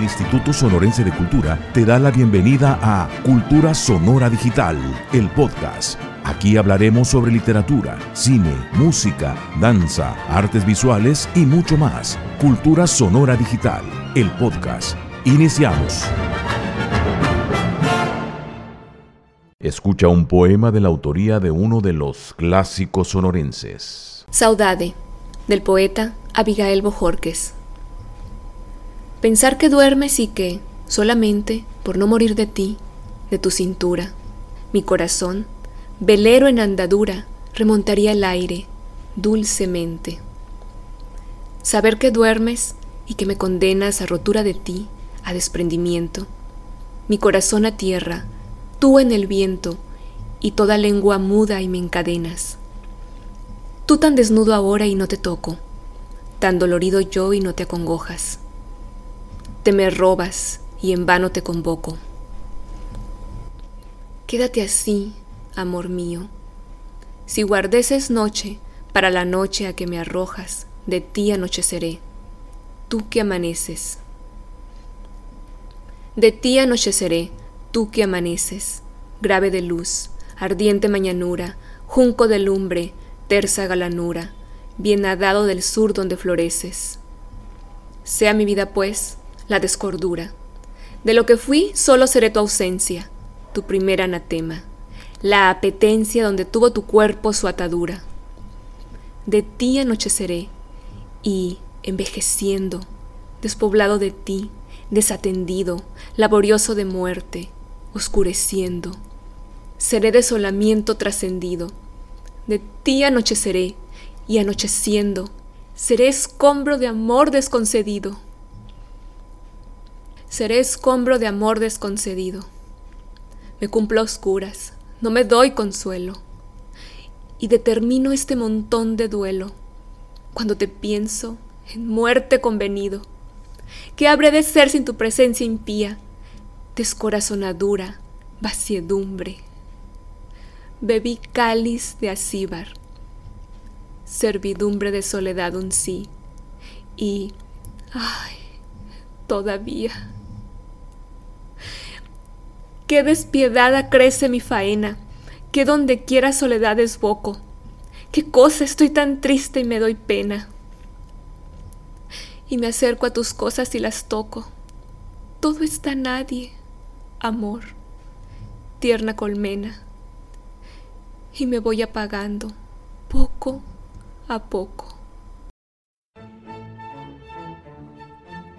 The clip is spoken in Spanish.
El Instituto Sonorense de Cultura te da la bienvenida a Cultura Sonora Digital, el podcast. Aquí hablaremos sobre literatura, cine, música, danza, artes visuales y mucho más. Cultura Sonora Digital, el podcast. Iniciamos. Escucha un poema de la autoría de uno de los clásicos sonorenses. Saudade, del poeta Abigail Bojorques. Pensar que duermes y que, solamente por no morir de ti, de tu cintura, mi corazón, velero en andadura, remontaría el aire dulcemente. Saber que duermes y que me condenas a rotura de ti, a desprendimiento, mi corazón a tierra, tú en el viento, y toda lengua muda y me encadenas. Tú tan desnudo ahora y no te toco, tan dolorido yo y no te acongojas me robas y en vano te convoco. Quédate así, amor mío. Si guardeces noche, para la noche a que me arrojas, de ti anocheceré, tú que amaneces. De ti anocheceré, tú que amaneces, grave de luz, ardiente mañanura, junco de lumbre, tersa galanura, bien nadado del sur donde floreces. Sea mi vida, pues, la descordura. De lo que fui, solo seré tu ausencia, tu primer anatema, la apetencia donde tuvo tu cuerpo su atadura. De ti anocheceré y, envejeciendo, despoblado de ti, desatendido, laborioso de muerte, oscureciendo, seré desolamiento trascendido. De ti anocheceré y anocheciendo, seré escombro de amor desconcedido seré escombro de amor desconcedido. Me cumplo a oscuras, no me doy consuelo, y determino este montón de duelo cuando te pienso en muerte convenido. ¿Qué habré de ser sin tu presencia impía? Descorazonadura, vaciedumbre. Bebí cáliz de acíbar, servidumbre de soledad un sí, y, ay, todavía Qué despiadada crece mi faena, que donde quiera soledad desboco. Qué cosa estoy tan triste y me doy pena. Y me acerco a tus cosas y las toco. Todo está nadie, amor, tierna colmena. Y me voy apagando poco a poco.